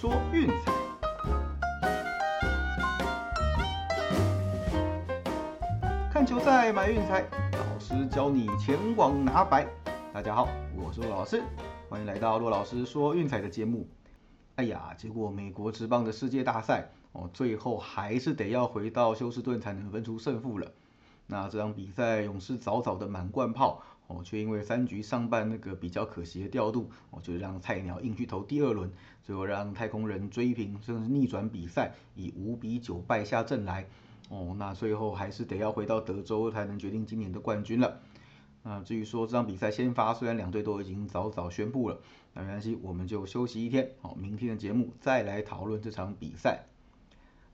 说运彩，看球赛买运彩，老师教你前往拿白。大家好，我是骆老师，欢迎来到骆老师说运彩的节目。哎呀，结果美国职棒的世界大赛哦，最后还是得要回到休斯顿才能分出胜负了。那这场比赛，勇士早早的满贯炮哦，却因为三局上半那个比较可惜的调度哦，就让菜鸟硬去投第二轮，最后让太空人追平，甚至逆转比赛，以五比九败下阵来哦。那最后还是得要回到德州才能决定今年的冠军了。那至于说这场比赛先发，虽然两队都已经早早宣布了，那没关系，我们就休息一天，好，明天的节目再来讨论这场比赛。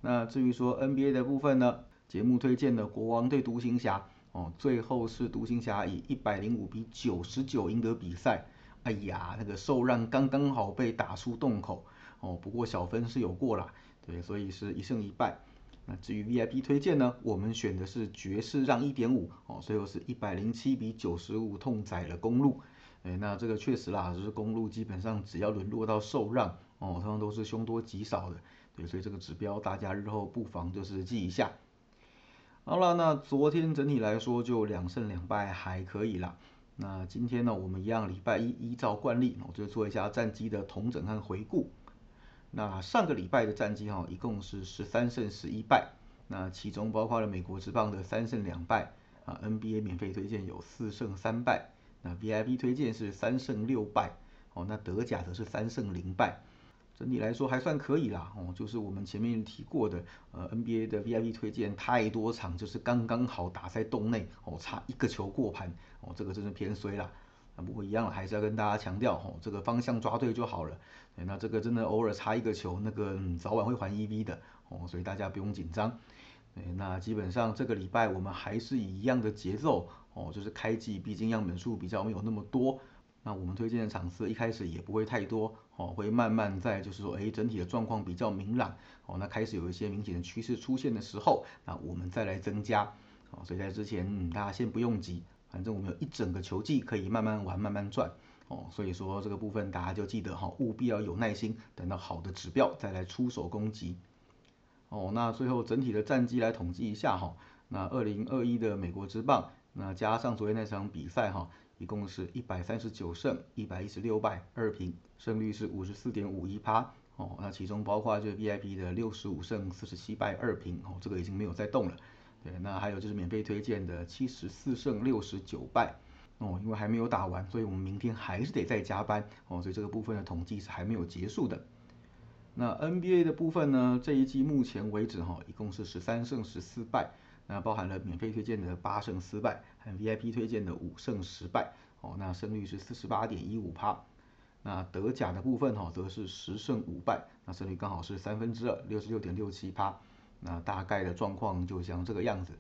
那至于说 NBA 的部分呢？节目推荐的国王对独行侠，哦，最后是独行侠以一百零五比九十九赢得比赛。哎呀，那个受让刚刚好被打出洞口，哦，不过小分是有过啦，对，所以是一胜一败。那至于 VIP 推荐呢，我们选的是爵士让一点五，哦，最后是一百零七比九十五痛宰了公路。哎，那这个确实啦，就是公路基本上只要沦落到受让，哦，通常都是凶多吉少的，对，所以这个指标大家日后不妨就是记一下。好了，那昨天整体来说就两胜两败，还可以啦。那今天呢，我们一样礼拜一依照惯例，我就做一下战绩的统整和回顾。那上个礼拜的战绩哈，一共是十三胜十一败。那其中包括了美国职棒的三胜两败啊，NBA 免费推荐有四胜三败，那 VIP 推荐是三胜六败，哦，那德甲则是三胜零败。整体来说还算可以啦，哦，就是我们前面提过的，呃，NBA 的 VIP 推荐太多场，就是刚刚好打在洞内，哦，差一个球过盘，哦，这个真是偏衰啦。啊，不过一样还是要跟大家强调，哦，这个方向抓对就好了。那这个真的偶尔差一个球，那个早晚会还 EV 的，哦，所以大家不用紧张。那基本上这个礼拜我们还是以一样的节奏，哦，就是开季毕竟样本数比较没有那么多。那我们推荐的场次一开始也不会太多哦，会慢慢在就是说，哎，整体的状况比较明朗哦，那开始有一些明显的趋势出现的时候，那我们再来增加哦。所以在之前嗯大家先不用急，反正我们有一整个球季可以慢慢玩、慢慢赚哦。所以说这个部分大家就记得哈，务必要有耐心，等到好的指标再来出手攻击哦。那最后整体的战绩来统计一下哈，那二零二一的美国之棒，那加上昨天那场比赛哈。一共是一百三十九胜一百一十六败二平，胜率是五十四点五一趴哦。那其中包括就是 VIP 的六十五胜四十七败二平哦，这个已经没有再动了。对，那还有就是免费推荐的七十四胜六十九败哦，因为还没有打完，所以我们明天还是得再加班哦，所以这个部分的统计是还没有结束的。那 NBA 的部分呢，这一季目前为止哈，一共是十三胜十四败。那包含了免费推荐的八胜四败，和 VIP 推荐的五胜十败，哦，那胜率是四十八点一五趴。那德甲的部分哈，则是十胜五败，那胜率刚好是三分之二，六十六点六七趴。那大概的状况就像这个样子。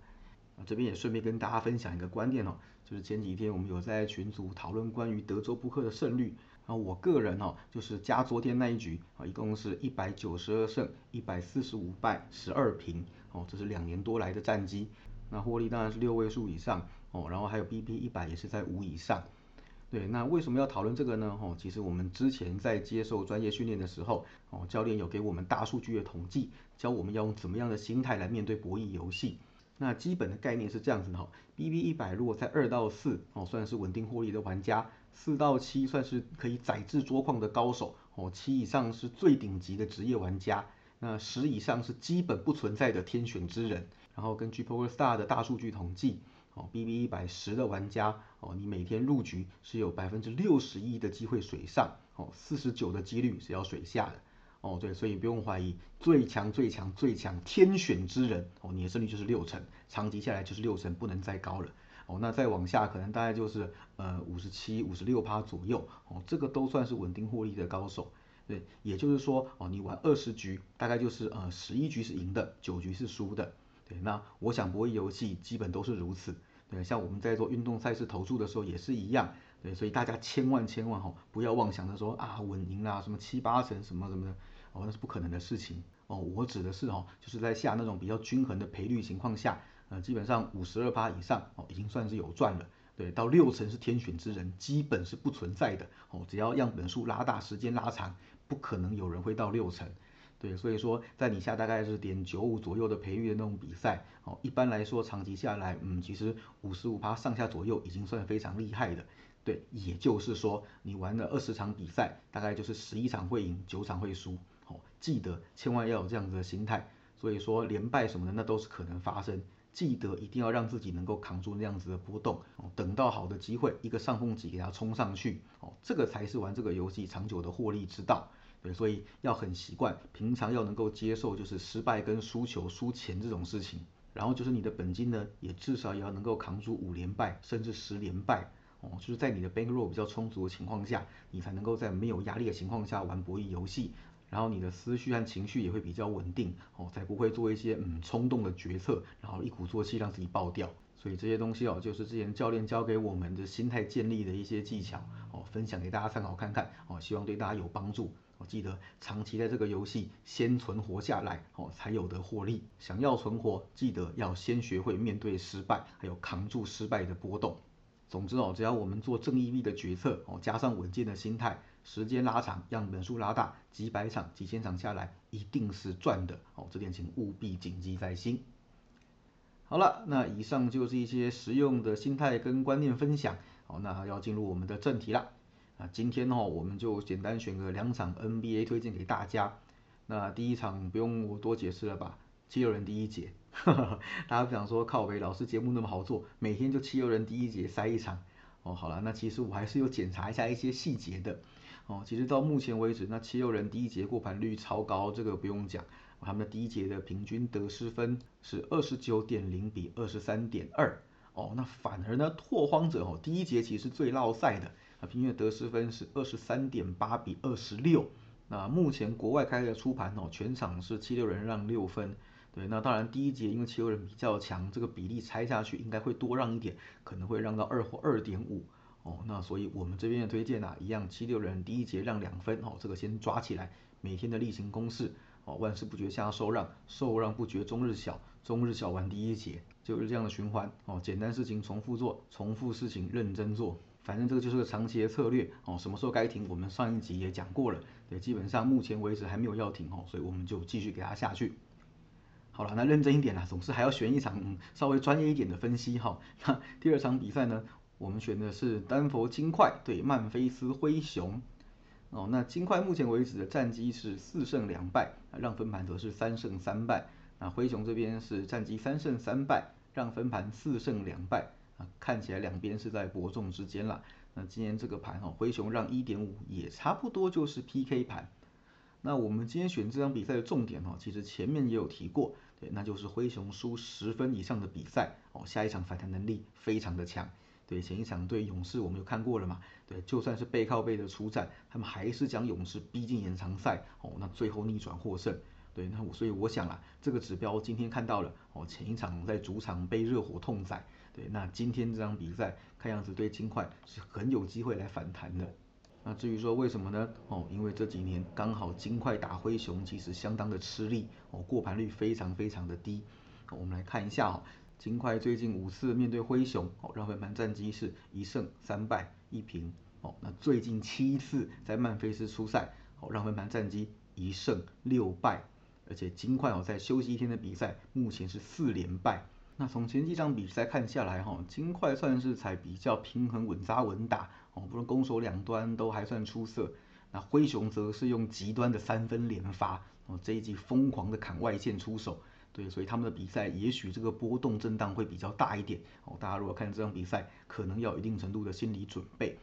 这边也顺便跟大家分享一个观念哦，就是前几天我们有在群组讨论关于德州扑克的胜率。啊，我个人哈，就是加昨天那一局啊，一共是一百九十二胜一百四十五败十二平，哦，这是两年多来的战绩。那获利当然是六位数以上，哦，然后还有 BP 一百也是在五以上。对，那为什么要讨论这个呢？哦，其实我们之前在接受专业训练的时候，哦，教练有给我们大数据的统计，教我们要用怎么样的心态来面对博弈游戏。那基本的概念是这样子的哈，BB 一百如果在二到四哦，算是稳定获利的玩家；四到七算是可以载制桌框的高手哦；七以上是最顶级的职业玩家；那十以上是基本不存在的天选之人。然后根据 PokerStar 的大数据统计哦，BB 一百十的玩家哦，你每天入局是有百分之六十一的机会水上哦，四十九的几率是要水下的。哦，对，所以不用怀疑，最强最强最强天选之人哦，你的胜率就是六成，长期下来就是六成，不能再高了。哦，那再往下可能大概就是呃五十七、五十六趴左右哦，这个都算是稳定获利的高手。对，也就是说哦，你玩二十局，大概就是呃十一局是赢的，九局是输的。对，那我想博弈游戏基本都是如此。对，像我们在做运动赛事投注的时候也是一样。对，所以大家千万千万哈，不要妄想着说啊稳赢啦，什么七八成什么什么的。哦，那是不可能的事情哦。我指的是哦，就是在下那种比较均衡的赔率情况下，呃，基本上五十二趴以上哦，已经算是有赚了。对，到六成是天选之人，基本是不存在的哦。只要样本数拉大，时间拉长，不可能有人会到六成。对，所以说在你下大概是点九五左右的赔率的那种比赛，哦，一般来说长期下来，嗯，其实五十五趴上下左右已经算非常厉害的。对，也就是说你玩了二十场比赛，大概就是十一场会赢，九场会输。哦，记得千万要有这样子的心态。所以说连败什么的那都是可能发生，记得一定要让自己能够扛住那样子的波动。哦，等到好的机会，一个上风期给它冲上去。哦，这个才是玩这个游戏长久的获利之道。对，所以要很习惯，平常要能够接受就是失败跟输球、输钱这种事情，然后就是你的本金呢，也至少也要能够扛住五连败，甚至十连败，哦，就是在你的 bankroll 比较充足的情况下，你才能够在没有压力的情况下玩博弈游戏，然后你的思绪和情绪也会比较稳定，哦，才不会做一些嗯冲动的决策，然后一鼓作气让自己爆掉。所以这些东西哦，就是之前教练教给我们的心态建立的一些技巧，哦，分享给大家参考看看，哦，希望对大家有帮助。我记得长期在这个游戏先存活下来哦，才有得获利。想要存活，记得要先学会面对失败，还有扛住失败的波动。总之哦，只要我们做正义力的决策哦，加上稳健的心态，时间拉长，样本数拉大，几百场、几千场下来，一定是赚的哦。这点请务必谨记在心。好了，那以上就是一些实用的心态跟观念分享。好，那要进入我们的正题了。那今天哦，我们就简单选个两场 NBA 推荐给大家。那第一场不用我多解释了吧？七六人第一节，大家不想说靠北老师节目那么好做，每天就七六人第一节塞一场。哦，好了，那其实我还是有检查一下一些细节的。哦，其实到目前为止，那七六人第一节过盘率超高，这个不用讲。他们的第一节的平均得失分是二十九点零比二十三点二。哦，那反而呢，拓荒者哦，第一节其实最落赛的。啊，平均得失分是二十三点八比二十六。那目前国外开的出盘哦，全场是七六人让六分。对，那当然第一节因为七六人比较强，这个比例拆下去应该会多让一点，可能会让到二或二点五。哦，那所以我们这边的推荐啊，一样七六人第一节让两分哦，这个先抓起来。每天的例行公事哦，万事不绝下受让，受让不绝中日小，中日小完第一节就是这样的循环哦。简单事情重复做，重复事情认真做。反正这个就是个长期的策略哦，什么时候该停，我们上一集也讲过了，对，基本上目前为止还没有要停哦，所以我们就继续给它下去。好了，那认真一点啦，总是还要选一场稍微专业一点的分析哈。那第二场比赛呢，我们选的是丹佛金块对曼菲斯灰熊哦。那金块目前为止的战绩是四胜两败，让分盘则是三胜三败。那灰熊这边是战绩三胜三败，让分盘四胜两败。啊，看起来两边是在伯仲之间了。那今天这个盘哈，灰熊让一点五，也差不多就是 PK 盘。那我们今天选这场比赛的重点哈，其实前面也有提过，对，那就是灰熊输十分以上的比赛哦，下一场反弹能力非常的强。对，前一场对勇士我们有看过了嘛？对，就算是背靠背的出战，他们还是将勇士逼进延长赛哦，那最后逆转获胜。对，那我所以我想啊，这个指标今天看到了哦，前一场在主场被热火痛宰。对，那今天这场比赛看样子对金块是很有机会来反弹的。那至于说为什么呢？哦，因为这几年刚好金块打灰熊其实相当的吃力哦，过盘率非常非常的低。我们来看一下哦，金块最近五次面对灰熊哦，让分盘战绩是一胜三败一平哦。那最近七次在曼菲斯出赛哦，让分盘战绩一胜六败，而且金块哦在休息一天的比赛目前是四连败。那从前几场比赛看下来，哈，金块算是才比较平衡稳扎稳打，哦，不论攻守两端都还算出色。那灰熊则是用极端的三分连发，哦，这一季疯狂的砍外线出手，对，所以他们的比赛也许这个波动震荡会比较大一点，哦，大家如果看这场比赛，可能要有一定程度的心理准备，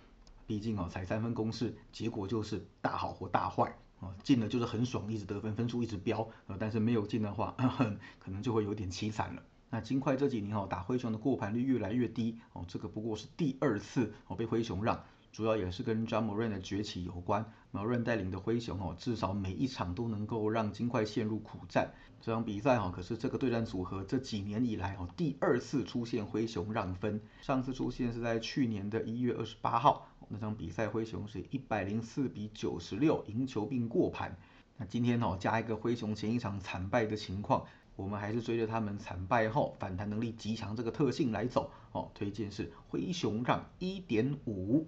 毕竟哦，才三分攻势，结果就是大好或大坏，哦，进了就是很爽，一直得分，分数一直飙，呃，但是没有进的话，可能就会有点凄惨了。那金块这几年哦打灰熊的过盘率越来越低哦，这个不过是第二次哦被灰熊让，主要也是跟 j a m o r a n 的崛起有关。m o r a n 带领的灰熊哦，至少每一场都能够让金块陷入苦战。这场比赛哈，可是这个对战组合这几年以来哦第二次出现灰熊让分，上次出现是在去年的一月二十八号，那场比赛灰熊是一百零四比九十六赢球并过盘。那今天哦加一个灰熊前一场惨败的情况。我们还是追着他们惨败后反弹能力极强这个特性来走哦，推荐是灰熊让一点五。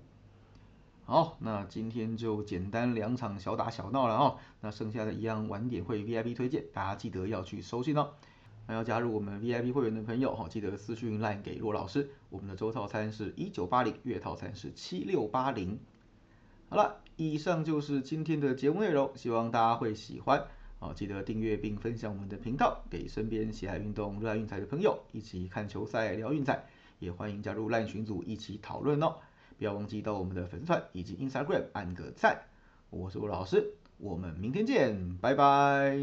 好，那今天就简单两场小打小闹了哦。那剩下的一样晚点会 VIP 推荐，大家记得要去收信哦。那要加入我们 VIP 会员的朋友哈，记得私讯 LINE 给骆老师。我们的周套餐是一九八零，月套餐是七六八零。好了，以上就是今天的节目内容，希望大家会喜欢。好，记得订阅并分享我们的频道，给身边喜爱运动、热爱运彩的朋友一起看球赛、聊运彩。也欢迎加入烂群组一起讨论哦。不要忘记到我们的粉丝团以及 Instagram 按个赞。我是吴老师，我们明天见，拜拜。